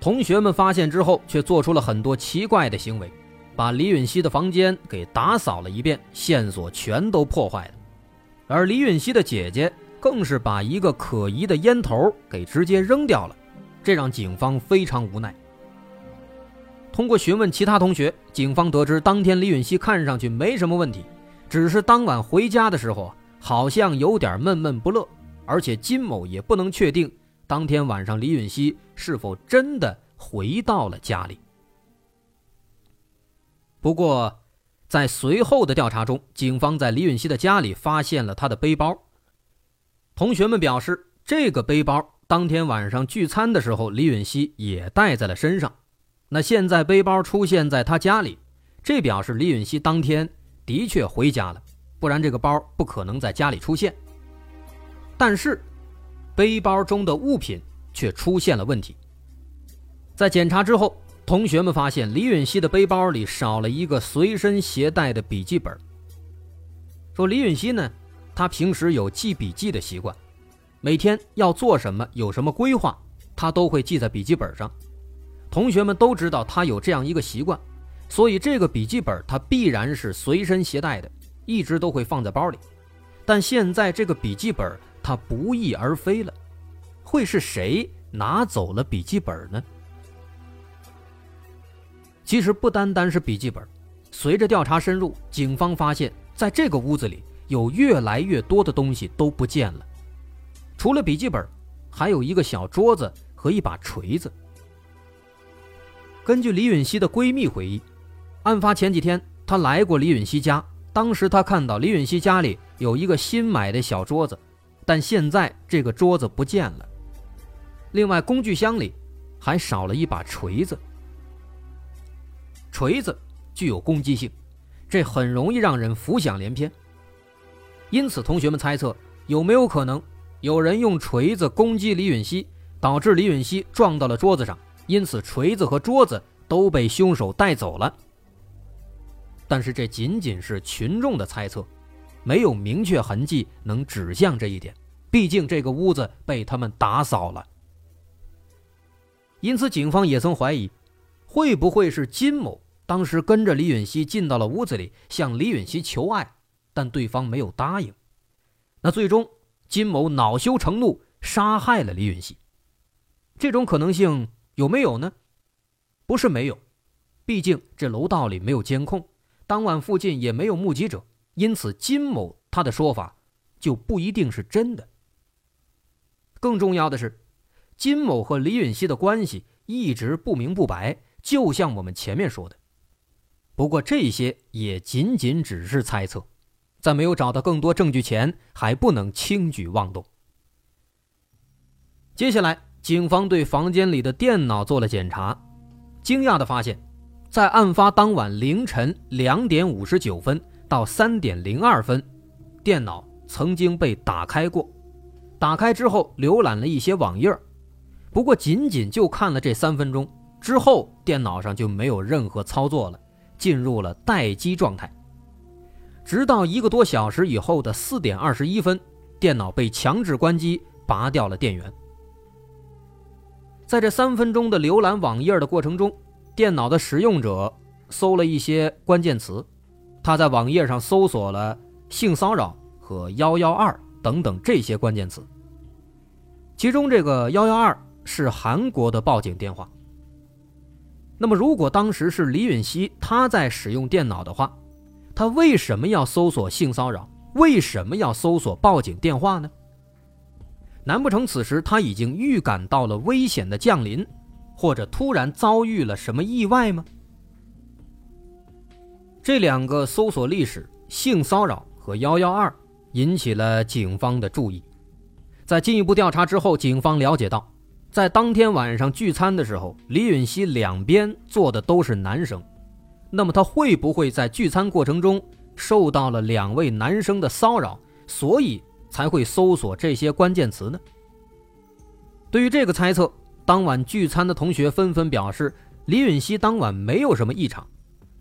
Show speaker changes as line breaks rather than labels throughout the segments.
同学们发现之后，却做出了很多奇怪的行为，把李允熙的房间给打扫了一遍，线索全都破坏了。而李允熙的姐姐更是把一个可疑的烟头给直接扔掉了，这让警方非常无奈。通过询问其他同学，警方得知当天李允熙看上去没什么问题，只是当晚回家的时候好像有点闷闷不乐。而且金某也不能确定当天晚上李允熙是否真的回到了家里。不过，在随后的调查中，警方在李允熙的家里发现了他的背包。同学们表示，这个背包当天晚上聚餐的时候李允熙也带在了身上。那现在背包出现在他家里，这表示李允熙当天的确回家了，不然这个包不可能在家里出现。但是，背包中的物品却出现了问题。在检查之后，同学们发现李允熙的背包里少了一个随身携带的笔记本。说李允熙呢，他平时有记笔记的习惯，每天要做什么、有什么规划，他都会记在笔记本上。同学们都知道他有这样一个习惯，所以这个笔记本他必然是随身携带的，一直都会放在包里。但现在这个笔记本。他不翼而飞了，会是谁拿走了笔记本呢？其实不单单是笔记本，随着调查深入，警方发现，在这个屋子里有越来越多的东西都不见了。除了笔记本，还有一个小桌子和一把锤子。根据李允熙的闺蜜回忆，案发前几天，她来过李允熙家，当时她看到李允熙家里有一个新买的小桌子。但现在这个桌子不见了，另外工具箱里还少了一把锤子。锤子具有攻击性，这很容易让人浮想联翩。因此，同学们猜测有没有可能有人用锤子攻击李允熙，导致李允熙撞到了桌子上，因此锤子和桌子都被凶手带走了。但是这仅仅是群众的猜测，没有明确痕迹能指向这一点。毕竟这个屋子被他们打扫了，因此警方也曾怀疑，会不会是金某当时跟着李允熙进到了屋子里，向李允熙求爱，但对方没有答应。那最终金某恼羞成怒，杀害了李允熙。这种可能性有没有呢？不是没有，毕竟这楼道里没有监控，当晚附近也没有目击者，因此金某他的说法就不一定是真的。更重要的是，金某和李允熙的关系一直不明不白，就像我们前面说的。不过这些也仅仅只是猜测，在没有找到更多证据前，还不能轻举妄动。接下来，警方对房间里的电脑做了检查，惊讶的发现，在案发当晚凌晨两点五十九分到三点零二分，电脑曾经被打开过。打开之后，浏览了一些网页不过仅仅就看了这三分钟之后，电脑上就没有任何操作了，进入了待机状态。直到一个多小时以后的四点二十一分，电脑被强制关机，拔掉了电源。在这三分钟的浏览网页的过程中，电脑的使用者搜了一些关键词，他在网页上搜索了性骚扰和幺幺二。等等这些关键词，其中这个幺幺二是韩国的报警电话。那么，如果当时是李允熙他在使用电脑的话，他为什么要搜索性骚扰？为什么要搜索报警电话呢？难不成此时他已经预感到了危险的降临，或者突然遭遇了什么意外吗？这两个搜索历史：性骚扰和幺幺二。引起了警方的注意。在进一步调查之后，警方了解到，在当天晚上聚餐的时候，李允熙两边坐的都是男生，那么他会不会在聚餐过程中受到了两位男生的骚扰，所以才会搜索这些关键词呢？对于这个猜测，当晚聚餐的同学纷纷表示，李允熙当晚没有什么异常，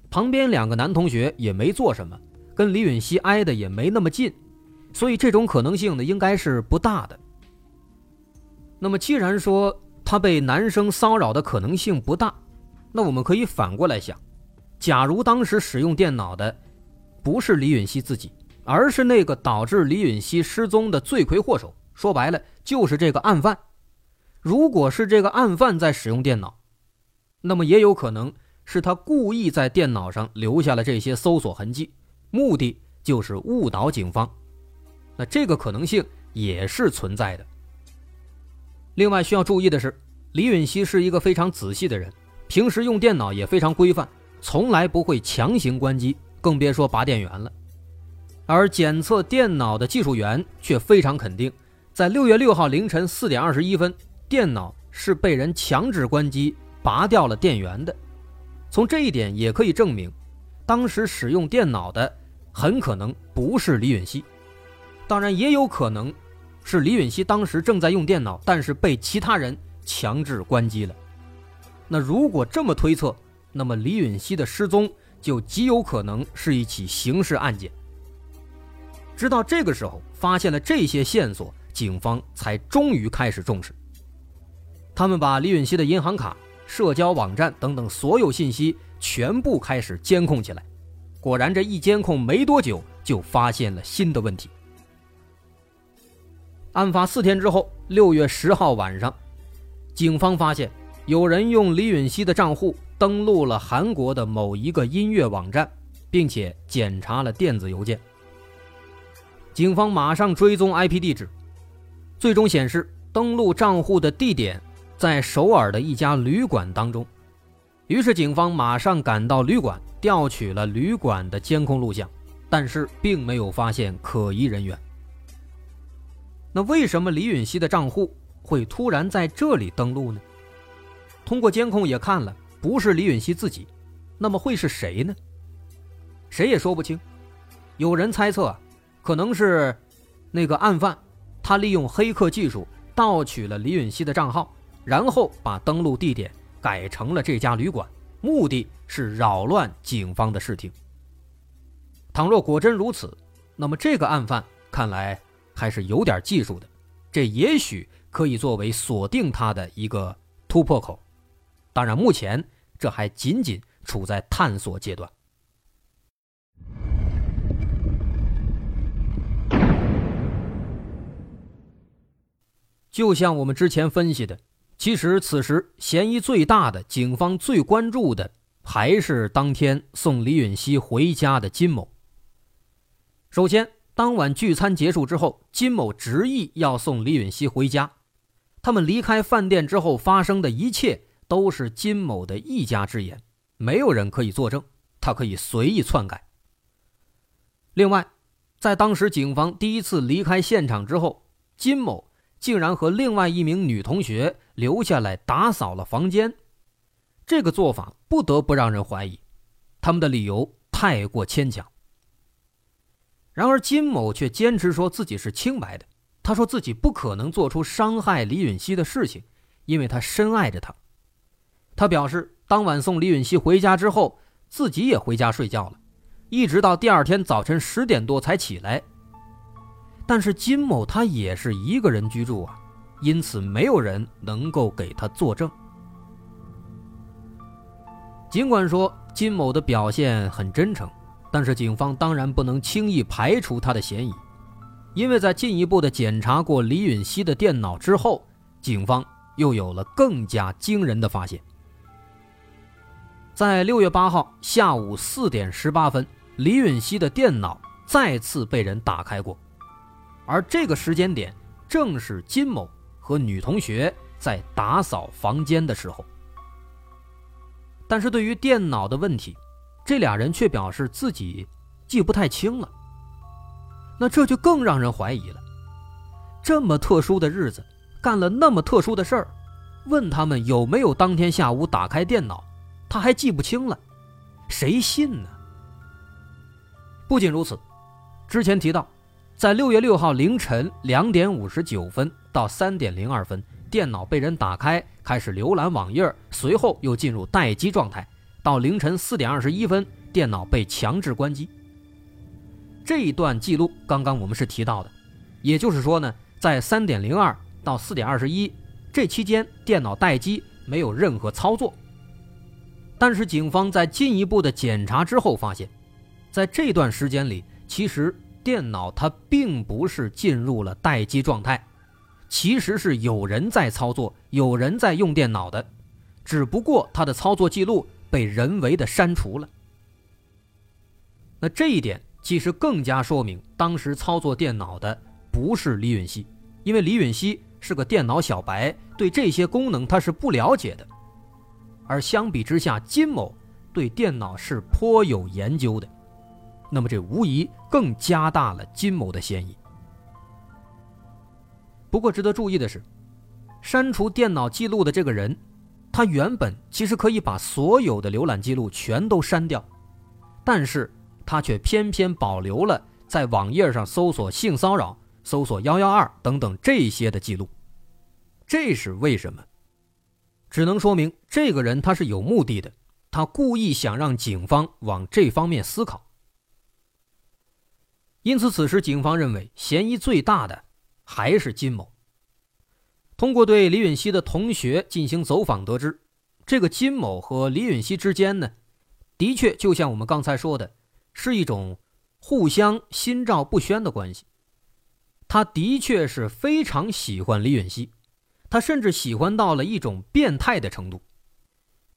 旁边两个男同学也没做什么，跟李允熙挨的也没那么近，所以这种可能性呢，应该是不大的。那么，既然说他被男生骚扰的可能性不大，那我们可以反过来想：假如当时使用电脑的不是李允熙自己，而是那个导致李允熙失踪的罪魁祸首，说白了就是这个案犯。如果是这个案犯在使用电脑，那么也有可能是他故意在电脑上留下了这些搜索痕迹，目的就是误导警方。那这个可能性也是存在的。另外需要注意的是，李允熙是一个非常仔细的人，平时用电脑也非常规范，从来不会强行关机，更别说拔电源了。而检测电脑的技术员却非常肯定，在六月六号凌晨四点二十一分，电脑是被人强制关机、拔掉了电源的。从这一点也可以证明，当时使用电脑的很可能不是李允熙，当然也有可能。是李允熙当时正在用电脑，但是被其他人强制关机了。那如果这么推测，那么李允熙的失踪就极有可能是一起刑事案件。直到这个时候，发现了这些线索，警方才终于开始重视。他们把李允熙的银行卡、社交网站等等所有信息全部开始监控起来。果然，这一监控没多久，就发现了新的问题。案发四天之后，六月十号晚上，警方发现有人用李允熙的账户登录了韩国的某一个音乐网站，并且检查了电子邮件。警方马上追踪 IP 地址，最终显示登录账户的地点在首尔的一家旅馆当中。于是，警方马上赶到旅馆，调取了旅馆的监控录像，但是并没有发现可疑人员。那为什么李允熙的账户会突然在这里登录呢？通过监控也看了，不是李允熙自己，那么会是谁呢？谁也说不清。有人猜测，可能是那个案犯，他利用黑客技术盗取了李允熙的账号，然后把登录地点改成了这家旅馆，目的是扰乱警方的视听。倘若果真如此，那么这个案犯看来。还是有点技术的，这也许可以作为锁定他的一个突破口。当然，目前这还仅仅处在探索阶段。就像我们之前分析的，其实此时嫌疑最大的、警方最关注的，还是当天送李允熙回家的金某。首先。当晚聚餐结束之后，金某执意要送李允熙回家。他们离开饭店之后发生的一切都是金某的一家之言，没有人可以作证，他可以随意篡改。另外，在当时警方第一次离开现场之后，金某竟然和另外一名女同学留下来打扫了房间，这个做法不得不让人怀疑，他们的理由太过牵强。然而，金某却坚持说自己是清白的。他说自己不可能做出伤害李允熙的事情，因为他深爱着她。他表示，当晚送李允熙回家之后，自己也回家睡觉了，一直到第二天早晨十点多才起来。但是金某他也是一个人居住啊，因此没有人能够给他作证。尽管说金某的表现很真诚。但是警方当然不能轻易排除他的嫌疑，因为在进一步的检查过李允熙的电脑之后，警方又有了更加惊人的发现。在六月八号下午四点十八分，李允熙的电脑再次被人打开过，而这个时间点正是金某和女同学在打扫房间的时候。但是对于电脑的问题，这俩人却表示自己记不太清了，那这就更让人怀疑了。这么特殊的日子，干了那么特殊的事儿，问他们有没有当天下午打开电脑，他还记不清了，谁信呢？不仅如此，之前提到，在六月六号凌晨两点五十九分到三点零二分，电脑被人打开，开始浏览网页，随后又进入待机状态，到凌晨四点二十一分，电脑被强制关机。这一段记录刚刚我们是提到的，也就是说呢，在三点零二到四点二十一这期间，电脑待机，没有任何操作。但是警方在进一步的检查之后发现。在这段时间里，其实电脑它并不是进入了待机状态，其实是有人在操作，有人在用电脑的，只不过它的操作记录被人为的删除了。那这一点其实更加说明，当时操作电脑的不是李允熙，因为李允熙是个电脑小白，对这些功能他是不了解的，而相比之下，金某对电脑是颇有研究的。那么这无疑更加大了金某的嫌疑。不过值得注意的是，删除电脑记录的这个人，他原本其实可以把所有的浏览记录全都删掉，但是他却偏偏保留了在网页上搜索性骚扰、搜索幺幺二等等这些的记录。这是为什么？只能说明这个人他是有目的的，他故意想让警方往这方面思考。因此，此时警方认为嫌疑最大的还是金某。通过对李允熙的同学进行走访得知，这个金某和李允熙之间呢，的确就像我们刚才说的，是一种互相心照不宣的关系。他的确是非常喜欢李允熙，他甚至喜欢到了一种变态的程度。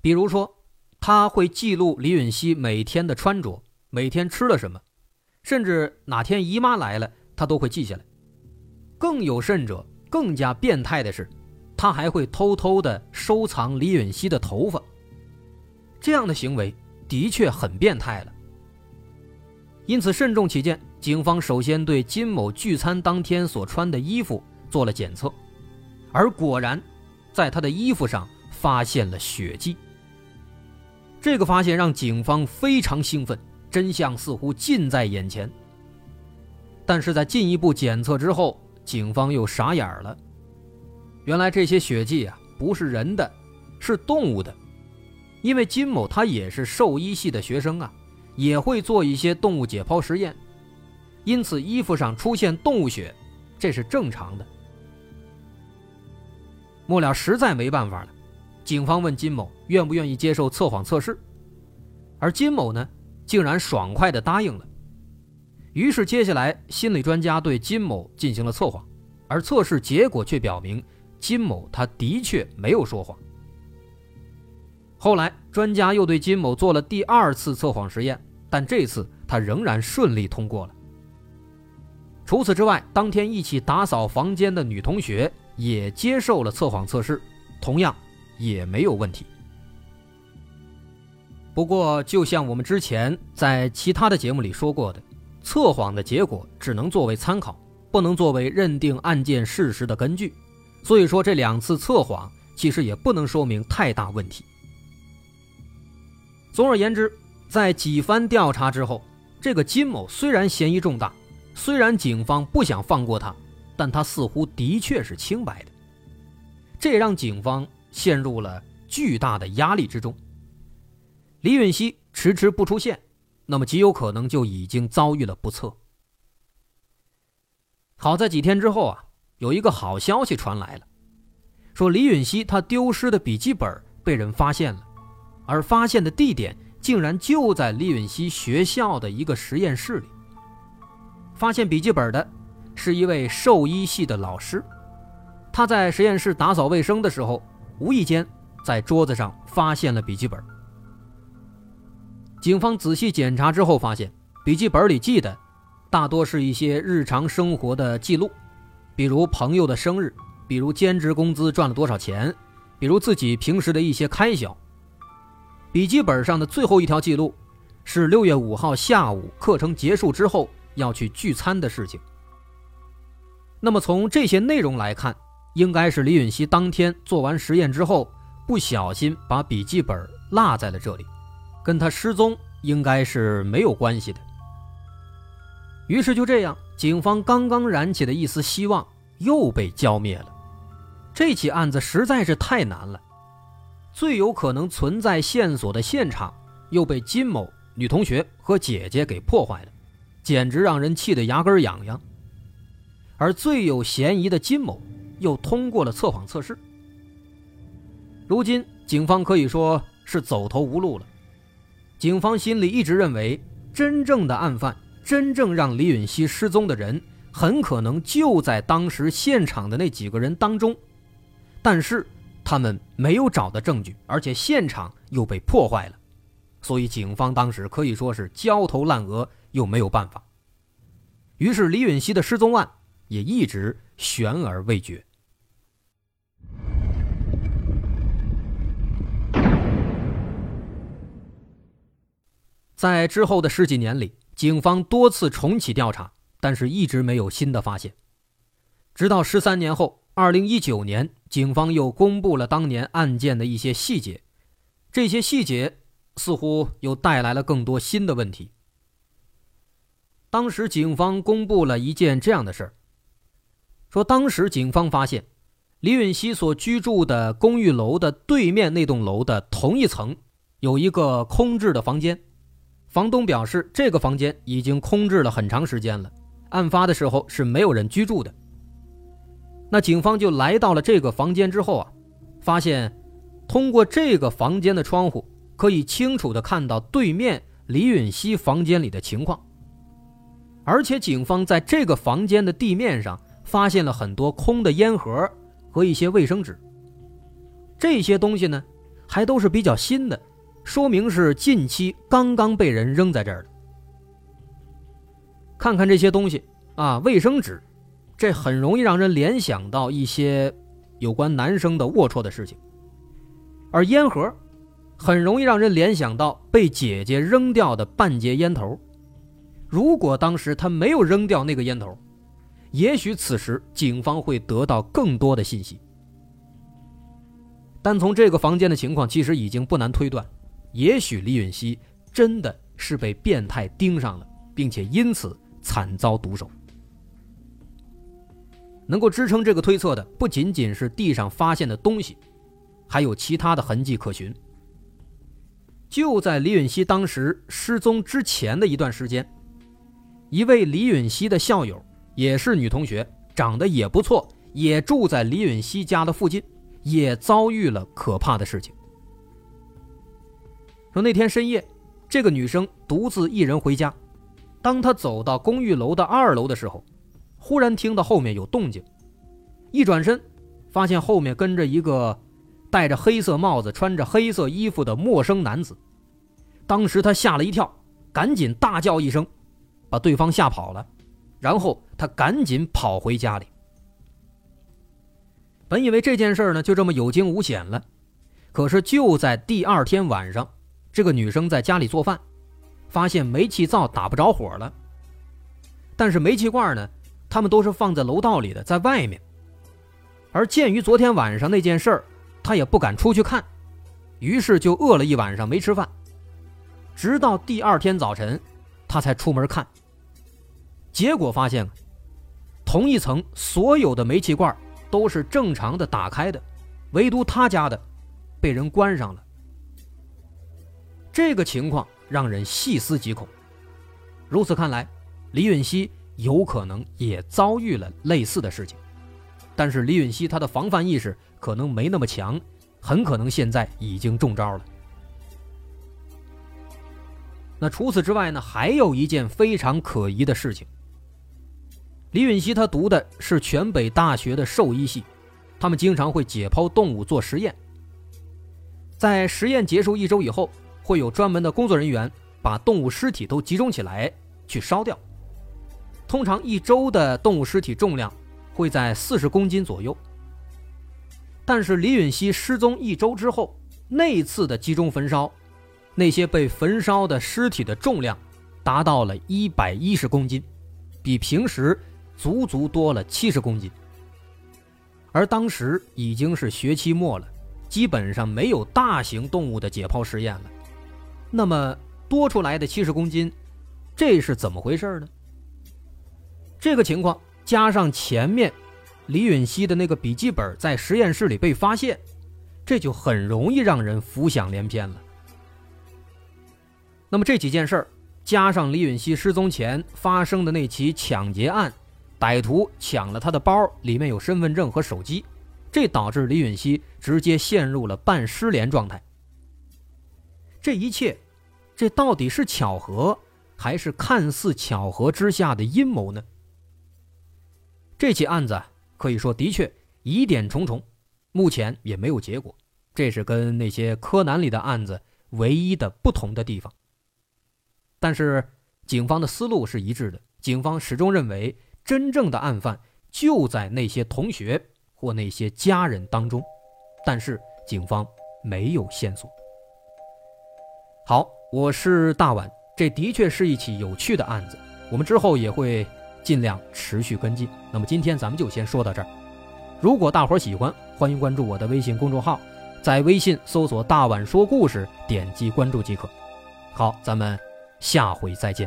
比如说，他会记录李允熙每天的穿着，每天吃了什么。甚至哪天姨妈来了，他都会记下来。更有甚者，更加变态的是，他还会偷偷的收藏李允熙的头发。这样的行为的确很变态了。因此，慎重起见，警方首先对金某聚餐当天所穿的衣服做了检测，而果然，在他的衣服上发现了血迹。这个发现让警方非常兴奋。真相似乎近在眼前，但是在进一步检测之后，警方又傻眼了。原来这些血迹啊，不是人的，是动物的。因为金某他也是兽医系的学生啊，也会做一些动物解剖实验，因此衣服上出现动物血，这是正常的。末了实在没办法了，警方问金某愿不愿意接受测谎测试，而金某呢？竟然爽快地答应了，于是接下来心理专家对金某进行了测谎，而测试结果却表明金某他的确没有说谎。后来专家又对金某做了第二次测谎实验，但这次他仍然顺利通过了。除此之外，当天一起打扫房间的女同学也接受了测谎测试，同样也没有问题。不过，就像我们之前在其他的节目里说过的，测谎的结果只能作为参考，不能作为认定案件事实的根据。所以说，这两次测谎其实也不能说明太大问题。总而言之，在几番调查之后，这个金某虽然嫌疑重大，虽然警方不想放过他，但他似乎的确是清白的。这也让警方陷入了巨大的压力之中。李允熙迟迟不出现，那么极有可能就已经遭遇了不测。好在几天之后啊，有一个好消息传来了，说李允熙他丢失的笔记本被人发现了，而发现的地点竟然就在李允熙学校的一个实验室里。发现笔记本的是一位兽医系的老师，他在实验室打扫卫生的时候，无意间在桌子上发现了笔记本。警方仔细检查之后发现，笔记本里记的大多是一些日常生活的记录，比如朋友的生日，比如兼职工资赚了多少钱，比如自己平时的一些开销。笔记本上的最后一条记录是六月五号下午课程结束之后要去聚餐的事情。那么从这些内容来看，应该是李允熙当天做完实验之后，不小心把笔记本落在了这里，跟他失踪应该是没有关系的。于是就这样，警方刚刚燃起的一丝希望又被浇灭了。这起案子实在是太难了，最有可能存在线索的现场又被金某女同学和姐姐给破坏了，简直让人气得牙根痒痒。而最有嫌疑的金某又通过了测谎测试。如今警方可以说是走投无路了。警方心里一直认为，真正的案犯、真正让李允熙失踪的人，很可能就在当时现场的那几个人当中。但是他们没有找到证据，而且现场又被破坏了，所以警方当时可以说是焦头烂额，又没有办法。于是李允熙的失踪案。也一直悬而未决。在之后的十几年里，警方多次重启调查，但是一直没有新的发现。直到十三年后，二零一九年，警方又公布了当年案件的一些细节，这些细节似乎又带来了更多新的问题。当时警方公布了一件这样的事儿。说，当时警方发现，李允熙所居住的公寓楼的对面那栋楼的同一层，有一个空置的房间。房东表示，这个房间已经空置了很长时间了，案发的时候是没有人居住的。那警方就来到了这个房间之后啊，发现通过这个房间的窗户，可以清楚的看到对面李允熙房间里的情况。而且，警方在这个房间的地面上。发现了很多空的烟盒和一些卫生纸，这些东西呢，还都是比较新的，说明是近期刚刚被人扔在这儿的。看看这些东西啊，卫生纸，这很容易让人联想到一些有关男生的龌龊的事情；而烟盒，很容易让人联想到被姐姐扔掉的半截烟头。如果当时他没有扔掉那个烟头，也许此时警方会得到更多的信息，但从这个房间的情况，其实已经不难推断，也许李允熙真的是被变态盯上了，并且因此惨遭毒手。能够支撑这个推测的，不仅仅是地上发现的东西，还有其他的痕迹可循。就在李允熙当时失踪之前的一段时间，一位李允熙的校友。也是女同学，长得也不错，也住在李允熙家的附近，也遭遇了可怕的事情。说那天深夜，这个女生独自一人回家，当她走到公寓楼的二楼的时候，忽然听到后面有动静，一转身，发现后面跟着一个戴着黑色帽子、穿着黑色衣服的陌生男子。当时她吓了一跳，赶紧大叫一声，把对方吓跑了。然后她赶紧跑回家里。本以为这件事呢就这么有惊无险了，可是就在第二天晚上，这个女生在家里做饭，发现煤气灶打不着火了。但是煤气罐呢，他们都是放在楼道里的，在外面。而鉴于昨天晚上那件事儿，他也不敢出去看，于是就饿了一晚上没吃饭，直到第二天早晨，他才出门看。结果发现，同一层所有的煤气罐都是正常的打开的，唯独他家的被人关上了。这个情况让人细思极恐。如此看来，李允熙有可能也遭遇了类似的事情，但是李允熙他的防范意识可能没那么强，很可能现在已经中招了。那除此之外呢，还有一件非常可疑的事情。李允熙他读的是全北大学的兽医系，他们经常会解剖动物做实验。在实验结束一周以后，会有专门的工作人员把动物尸体都集中起来去烧掉。通常一周的动物尸体重量会在四十公斤左右。但是李允熙失踪一周之后，那次的集中焚烧，那些被焚烧的尸体的重量达到了一百一十公斤，比平时。足足多了七十公斤，而当时已经是学期末了，基本上没有大型动物的解剖实验了。那么多出来的七十公斤，这是怎么回事呢？这个情况加上前面李允熙的那个笔记本在实验室里被发现，这就很容易让人浮想联翩了。那么这几件事儿，加上李允熙失踪前发生的那起抢劫案，歹徒抢了他的包，里面有身份证和手机，这导致李允熙直接陷入了半失联状态。这一切，这到底是巧合，还是看似巧合之下的阴谋呢？这起案子可以说的确疑点重重，目前也没有结果。这是跟那些柯南里的案子唯一的不同的地方。但是警方的思路是一致的，警方始终认为真正的案犯就在那些同学或那些家人当中，但是警方没有线索。好，我是大碗，这的确是一起有趣的案子，我们之后也会尽量持续跟进。那么今天咱们就先说到这儿。如果大伙儿喜欢，欢迎关注我的微信公众号，在微信搜索“大碗说故事”，点击关注即可。好，咱们下回再见。